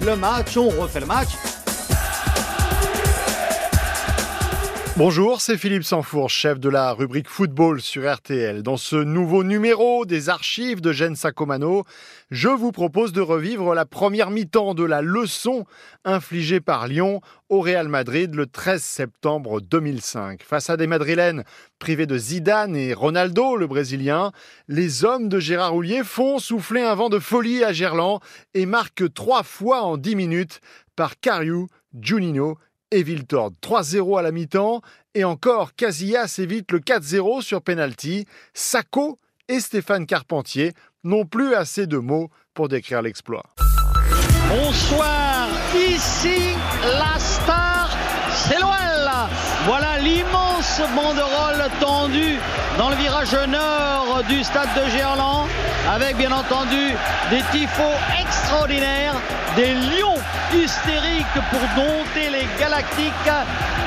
le match, on refait le match. Bonjour, c'est Philippe Sanfour, chef de la rubrique football sur RTL. Dans ce nouveau numéro des archives de Gene Sacomano, je vous propose de revivre la première mi-temps de la leçon infligée par Lyon au Real Madrid le 13 septembre 2005. Face à des Madrilènes privés de Zidane et Ronaldo, le Brésilien, les hommes de Gérard Houllier font souffler un vent de folie à Gerland et marquent trois fois en dix minutes par Cariou, Juninho et Viltord. 3-0 à la mi-temps et encore Casillas évite le 4-0 sur penalty. Sacco et Stéphane Carpentier n'ont plus assez de mots pour décrire l'exploit. Bonsoir, ici la star, c'est l'OL. Voilà l'immense banderole tendue dans le virage nord du stade de Gerland, avec bien entendu des tifos extraordinaires, des lions hystériques pour dompter les galactiques.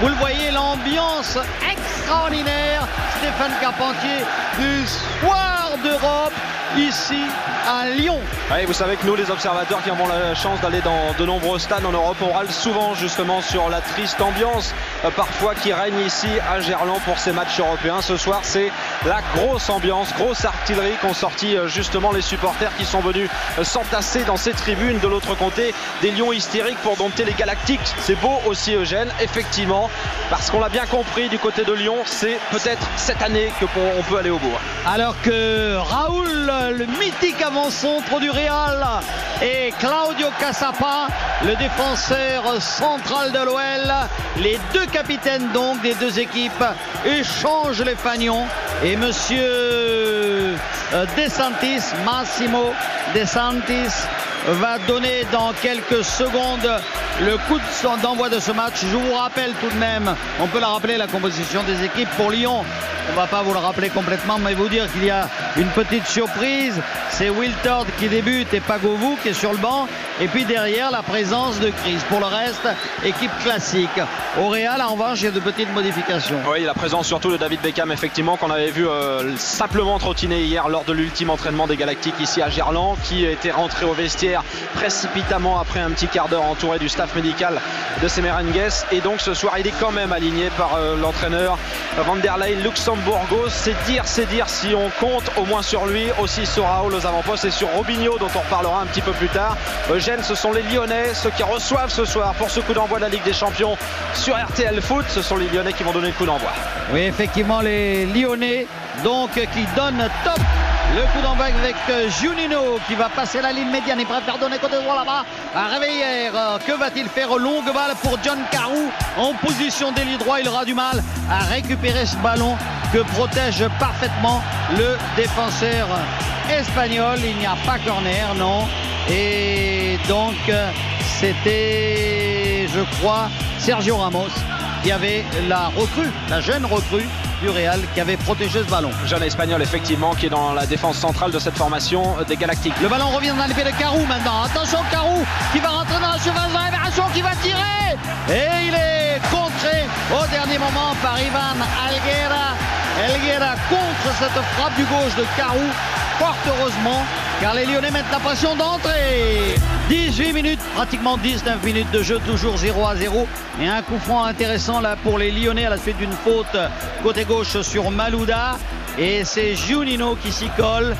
Vous le voyez, l'ambiance extraordinaire. Stéphane Carpentier du soir d'Europe ici à Lyon. vous savez que nous, les observateurs qui avons la chance d'aller dans de nombreux stades en Europe, on râle souvent justement sur la triste ambiance euh, parfois qui règne ici à Gerland pour ces matchs européens. Ce soir, c'est la grosse ambiance, grosse artillerie qu'ont sorti euh, justement les supporters qui sont venus euh, s'entasser dans ces tribunes. De l'autre côté, des lions hystériques pour dompter les Galactiques. C'est beau aussi, Eugène, effectivement, parce qu'on l'a bien compris du côté de Lyon, c'est peut-être cette année que on peut aller au bout. Alors que Raoul le mythique avant-centre du Real et Claudio Casapa, le défenseur central de l'OL. Les deux capitaines donc des deux équipes échangent les fagnons et monsieur euh, DeSantis, Massimo DeSantis, va donner dans quelques secondes le coup d'envoi de ce match. Je vous rappelle tout de même, on peut la rappeler, la composition des équipes pour Lyon. On ne va pas vous le rappeler complètement, mais vous dire qu'il y a une petite surprise. C'est Wiltord qui débute et Pagovou qui est sur le banc. Et puis derrière, la présence de Chris. Pour le reste, équipe classique. Au Real, en revanche, il y a de petites modifications. Oui, la présence surtout de David Beckham, effectivement, qu'on avait vu euh, simplement trottiner hier lors de l'ultime entraînement des Galactiques ici à Gerland, qui était rentré au vestiaire précipitamment après un petit quart d'heure entouré du staff médical de Semerengues. Et donc ce soir, il est quand même aligné par euh, l'entraîneur Van der Leyen Luxembourgos. C'est dire, c'est dire si on compte au moins sur lui, aussi sur Raoul aux avant-postes et sur Robinho, dont on reparlera un petit peu plus tard. Eugène, ce sont les Lyonnais, ceux qui reçoivent ce soir pour ce coup d'envoi de la Ligue des Champions sur RTL Foot. Ce sont les Lyonnais qui vont donner le coup d'envoi. Oui, effectivement, les Lyonnais, donc, qui donnent top le coup d'envoi avec euh, Junino qui va passer la ligne médiane et faire donner côté droit là-bas à Réveiller. Euh, que va-t-il faire? Longue balle pour John Carou en position d'ailier droit. Il aura du mal à récupérer ce ballon que protège parfaitement le défenseur espagnol. Il n'y a pas corner, non. Et donc, c'était, je crois, Sergio Ramos qui avait la recrue, la jeune recrue du Real qui avait protégé ce ballon. Jeune espagnol effectivement qui est dans la défense centrale de cette formation des Galactiques. Le ballon revient dans les pieds de Carou maintenant. Attention Carou qui va rentrer dans la surface de révélation, qui va tirer et il est contré au dernier moment par Ivan Alguera. Alguera contre cette frappe du gauche de Carou. Fort heureusement car les Lyonnais mettent la pression d'entrée. 18 minutes, pratiquement 19 minutes de jeu, toujours 0 à 0. Et un coup franc intéressant là pour les Lyonnais à la suite d'une faute côté gauche sur Malouda. Et c'est Giunino qui s'y colle.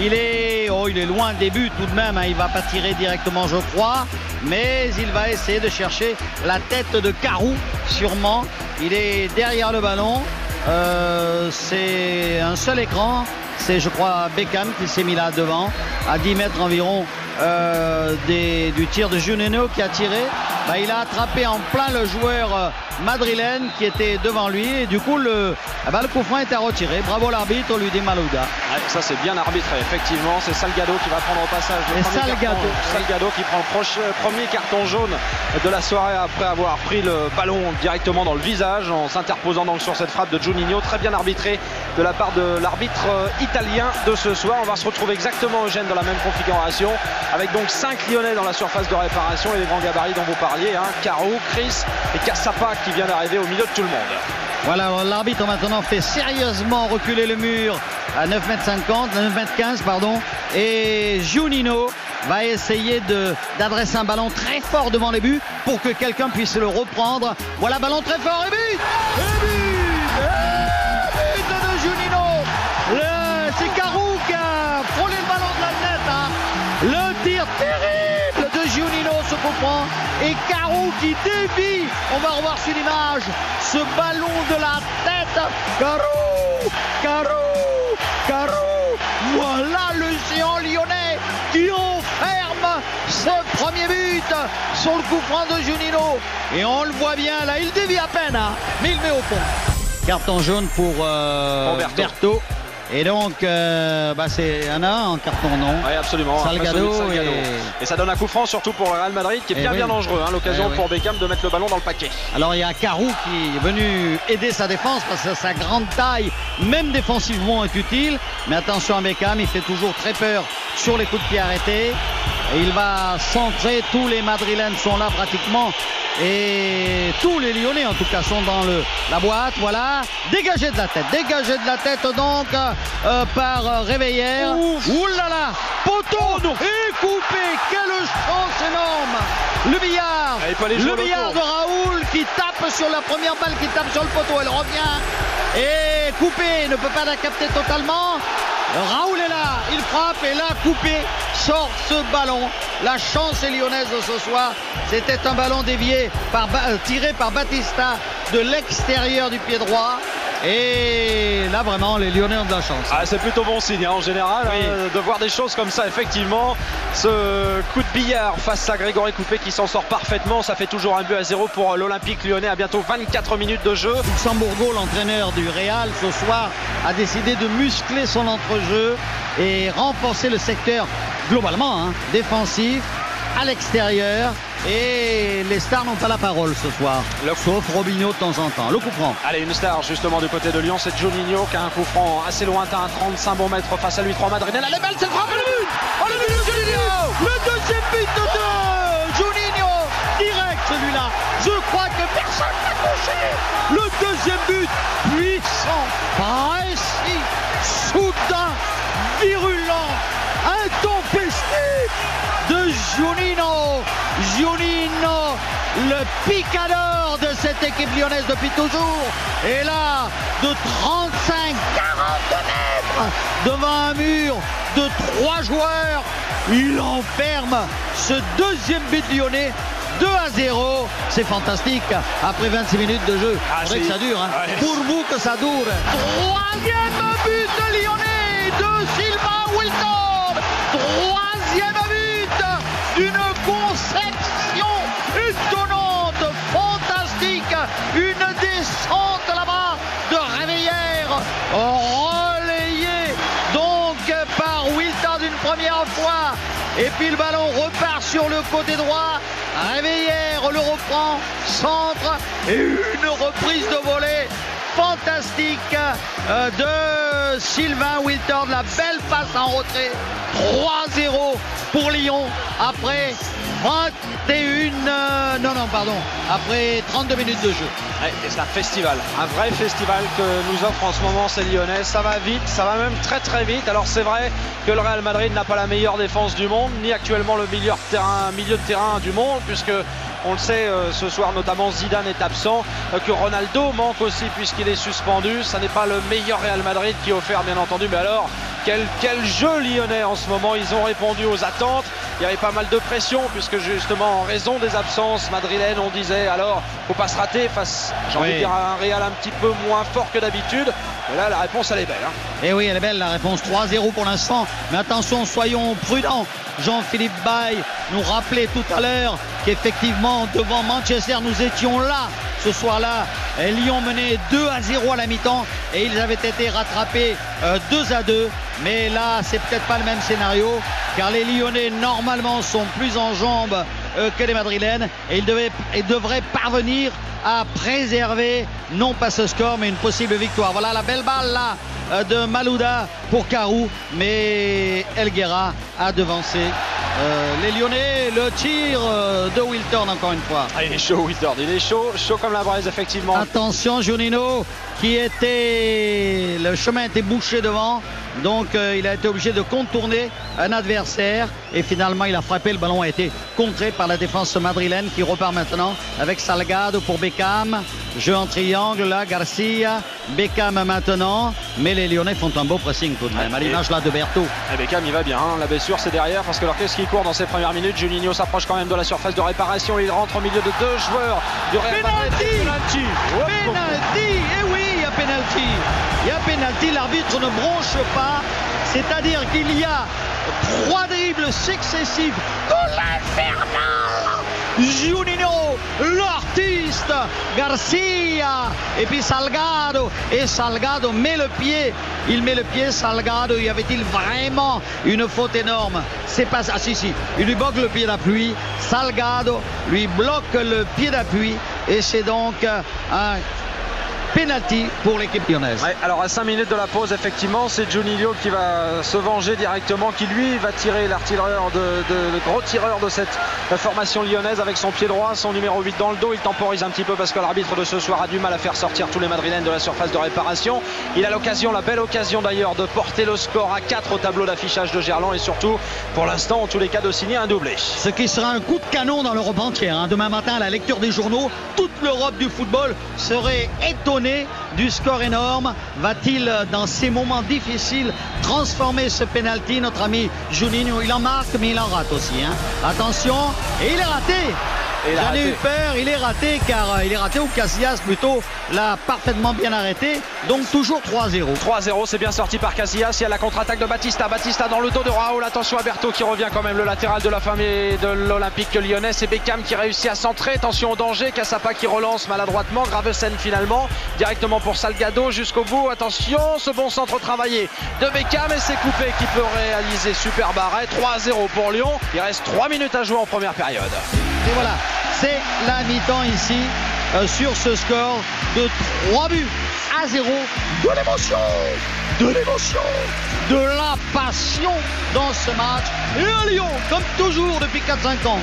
Il est, oh, il est loin le début tout de même. Hein. Il va pas tirer directement, je crois. Mais il va essayer de chercher la tête de Carou, sûrement. Il est derrière le ballon. Euh, c'est un seul écran. C'est, je crois, Beckham qui s'est mis là devant, à 10 mètres environ euh, du tir de Juneno qui a tiré. Bah, il a attrapé en plein le joueur euh, madrilène qui était devant lui et du coup le, ah bah, le coup franc était retiré. Bravo l'arbitre, on lui dit Malouda. ça c'est bien arbitré, effectivement. C'est Salgado qui va prendre au passage le Salgado. Salgado qui prend le premier carton jaune de la soirée après avoir pris le ballon directement dans le visage en s'interposant donc sur cette frappe de Juninho. Très bien arbitré de la part de l'arbitre euh, italien de ce soir. On va se retrouver exactement Eugène dans la même configuration avec donc 5 Lyonnais dans la surface de réparation et les grands gabarits dont vous parlez Hein. Caro, Chris et Cassapa qui vient d'arriver au milieu de tout le monde. Voilà, l'arbitre maintenant fait sérieusement reculer le mur à 9 m 50, 9 m 15 pardon, et Junino va essayer d'adresser un ballon très fort devant les buts pour que quelqu'un puisse le reprendre. Voilà, ballon très fort et but Et but Et but de Junino C'est Carou qui a frôlé le ballon de la tête. Hein. Le tir terrible et Carou qui dévie. On va revoir sur l'image ce ballon de la tête. Carou Carou Carou Voilà le géant lyonnais qui enferme ce premier but sur le coup franc de Junino. Et on le voit bien là, il dévie à peine, hein, mais il met au fond. Carton jaune pour euh, Berthaud. Et donc, euh, bah c'est un A en carton non Oui, absolument. Salgado, Et... ça donne un coup franc surtout pour le Real Madrid qui est bien bien dangereux. Hein, L'occasion eh pour Beckham de mettre le ballon dans le paquet. Alors il y a Carou qui est venu aider sa défense parce que sa grande taille, même défensivement, est utile. Mais attention à Beckham, il fait toujours très peur sur les coups de pied arrêtés. Et il va centrer, tous les Madrilènes sont là pratiquement. Et tous les Lyonnais en tout cas sont dans le, la boîte. Voilà. Dégagé de la tête. Dégagé de la tête donc euh, par euh, Réveillère. Ouh là là. Poteau oh, et coupé. Quelle chance énorme. Le billard. Ah, le billard de Raoul qui tape sur la première balle qui tape sur le poteau. Elle revient. Et coupé. Ne peut pas la capter totalement. Raoul est là, il frappe et là, coupé, sort ce ballon. La chance est lyonnaise de ce soir. C'était un ballon dévié, euh, tiré par Batista de l'extérieur du pied droit. Et là, vraiment, les Lyonnais ont de la chance. Ah, c'est plutôt bon signe hein, en général hein, de voir des choses comme ça. Effectivement, ce coup de billard face à Grégory Coupé qui s'en sort parfaitement. Ça fait toujours un but à zéro pour l'Olympique lyonnais à bientôt 24 minutes de jeu. Luxembourgo, l'entraîneur du Real, ce soir, a décidé de muscler son entrejeu et renforcer le secteur globalement hein, défensif à l'extérieur. Et les stars n'ont pas la parole ce soir, sauf Robinho de temps en temps. Le coup franc. Allez, une star justement du côté de Lyon, c'est Juninho qui a un coup franc assez lointain, 35 bons mètres face à lui, 3 Madrid. Elle est belle, c'est le frappe, le but. Oh le but de Juninho. Le deuxième but de Juninho Direct celui-là. Je crois que personne n'a touché. Le deuxième but puissant, précis, soudain, virulent, intempestif de Juninho Giulino, le picador de cette équipe lyonnaise depuis toujours. Et là, de 35-40 mètres devant un mur de trois joueurs, il enferme ce deuxième but lyonnais 2 à 0. C'est fantastique. Après 26 minutes de jeu. Ah, que ça dure. Hein. Pour vous que ça dure. Troisième but de Lyonnais de Silva Wilton. Troisième but d'une conception étonnante, fantastique. Une descente là-bas de Réveillère, relayée donc par Wilton une première fois. Et puis le ballon repart sur le côté droit. Réveillère le reprend, centre et une reprise de volée fantastique euh, de Sylvain Wilton. La belle passe en retrait. 3-0 pour Lyon après 21. Euh, non, non, pardon. Après 32 minutes de jeu. C'est un festival, un vrai festival que nous offre en ce moment ces Lyonnais. Ça va vite, ça va même très très vite. Alors c'est vrai que le Real Madrid n'a pas la meilleure défense du monde, ni actuellement le terrain, milieu de terrain du monde, puisque on le sait, euh, ce soir notamment Zidane est absent, euh, que Ronaldo manque aussi puisqu'il est suspendu. Ça n'est pas le meilleur Real Madrid qui est offert bien entendu, mais alors quel, quel jeu lyonnais en ce moment. Ils ont répondu aux attentes. Il y avait pas mal de pression puisque justement en raison des absences madrilènes, on disait alors faut pas se rater face, j'ai envie de dire, à un Real un petit peu moins fort que d'habitude. Mais là, la réponse, elle est belle. Et hein. eh oui, elle est belle, la réponse 3-0 pour l'instant. Mais attention, soyons prudents. Jean-Philippe Bay nous rappelait tout à l'heure qu'effectivement, devant Manchester, nous étions là ce soir-là. Lyon menait 2 à 0 à la mi-temps et ils avaient été rattrapés 2 euh, à 2. Mais là, c'est peut-être pas le même scénario car les Lyonnais, normalement, sont plus en jambes que les Madrilènes et ils devraient parvenir à préserver non pas ce score mais une possible victoire. Voilà la belle balle là euh, de Malouda pour Carou mais Elguera a devancé euh, les Lyonnais. Le tir euh, de Wilton encore une fois. Ah, il est chaud Wilton, il est chaud, chaud comme la braise effectivement. Attention Junino qui était... Le chemin était bouché devant. Donc euh, il a été obligé de contourner un adversaire et finalement il a frappé. Le ballon a été contré par la défense madrilène qui repart maintenant avec Salgado pour Beckham. Jeu en triangle là, Garcia, Beckham maintenant. Mais les Lyonnais font un beau pressing tout de même, à l'image là de Berthaud. Et Beckham il va bien, hein. la blessure c'est derrière parce que alors qu'est-ce qui court dans ces premières minutes Juninho s'approche quand même de la surface de réparation, il rentre au milieu de deux joueurs du Real Madrid. Penalty Penalty Et oui, il y a penalty Il y a penalty, l'arbitre ne bronche pas, c'est-à-dire qu'il y a trois dribbles successifs Juninho, Garcia, et puis Salgado. Et Salgado met le pied. Il met le pied, Salgado. Y avait-il vraiment une faute énorme? C'est pas. Ah si, si. Il lui bloque le pied d'appui. Salgado lui bloque le pied d'appui. Et c'est donc un penalty pour l'équipe lyonnaise. Ouais, alors à 5 minutes de la pause, effectivement, c'est Juninho qui va se venger directement, qui lui va tirer l'artilleur de, de, le gros tireur de cette formation lyonnaise avec son pied droit, son numéro 8 dans le dos. Il temporise un petit peu parce que l'arbitre de ce soir a du mal à faire sortir tous les Madrilènes de la surface de réparation. Il a l'occasion, la belle occasion d'ailleurs, de porter le score à 4 au tableau d'affichage de Gerland et surtout, pour l'instant, en tous les cas, de signer un doublé. Ce qui sera un coup de canon dans l'Europe entière. Hein. Demain matin, à la lecture des journaux, toute l'Europe du football serait étonnée du score énorme. Va-t-il, dans ces moments difficiles, transformer ce penalty Notre ami Juninho, il en marque, mais il en rate aussi. Hein. Attention, et il est raté J'en ai eu peur, il est raté car euh, il est raté ou Casillas plutôt l'a parfaitement bien arrêté. Donc toujours 3-0. 3-0, c'est bien sorti par Casillas. Il y a la contre-attaque de Batista. Batista dans le dos de Raoul. Attention à Berthaud qui revient quand même le latéral de la famille de l'Olympique lyonnais. C'est Beckham qui réussit à centrer. Attention au danger. Cassapa qui relance maladroitement. Gravesen finalement. Directement pour Salgado jusqu'au bout. Attention, ce bon centre travaillé de Beckham et c'est coupé qui peut réaliser super arrêt. 3-0 pour Lyon. Il reste 3 minutes à jouer en première période. Et voilà, c'est la mi-temps ici euh, sur ce score de 3 buts à 0. De l'émotion, de l'émotion, de la passion dans ce match. Et un Lyon, comme toujours depuis 4-5 ans.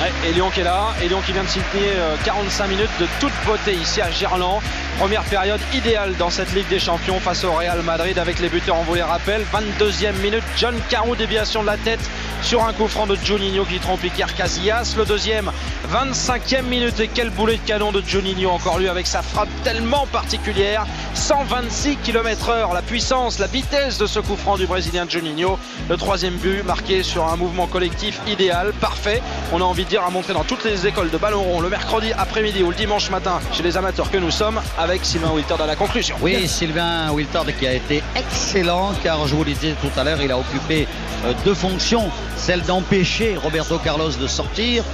Ouais, et Lyon qui est là, et qui vient de signer 45 minutes de toute beauté ici à Gerland. Première période idéale dans cette Ligue des Champions face au Real Madrid avec les buteurs en volet rappel. 22e minute, John Carou, déviation de la tête sur un coup franc de Juninho qui trompe Iker Casillas. Le deuxième, 25e minute et quel boulet de canon de Juninho encore lui avec sa frappe tellement particulière. 126 km/h, la puissance, la vitesse de ce coup franc du Brésilien Juninho. Le troisième but marqué sur un mouvement collectif idéal, parfait. On a envie à montrer dans toutes les écoles de ballon rond le mercredi après-midi ou le dimanche matin chez les amateurs que nous sommes avec Sylvain Wiltord à la conclusion. Oui, Sylvain Wiltord qui a été excellent car je vous le disais tout à l'heure, il a occupé euh, deux fonctions celle d'empêcher Roberto Carlos de sortir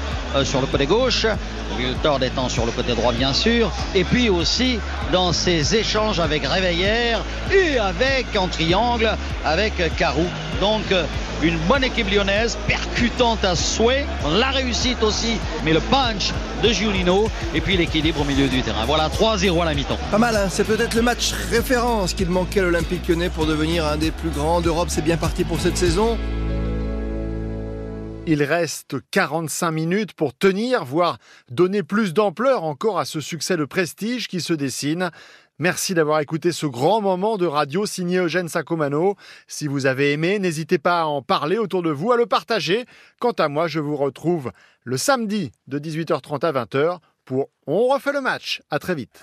sur le côté gauche, Wiltord étant sur le côté droit bien sûr, et puis aussi dans ses échanges avec Réveillère et avec en triangle avec Carou. Donc euh, une bonne équipe lyonnaise, percutante à souhait, la réussite aussi, mais le punch de Giulino et puis l'équilibre au milieu du terrain. Voilà 3-0 à la mi-temps. Pas mal, hein c'est peut-être le match référence qu'il manquait à l'Olympique lyonnais pour devenir un des plus grands d'Europe. C'est bien parti pour cette saison. Il reste 45 minutes pour tenir, voire donner plus d'ampleur encore à ce succès de prestige qui se dessine. Merci d'avoir écouté ce grand moment de radio signé Eugène Sacomano. Si vous avez aimé, n'hésitez pas à en parler autour de vous, à le partager. Quant à moi, je vous retrouve le samedi de 18h30 à 20h pour On refait le match. À très vite.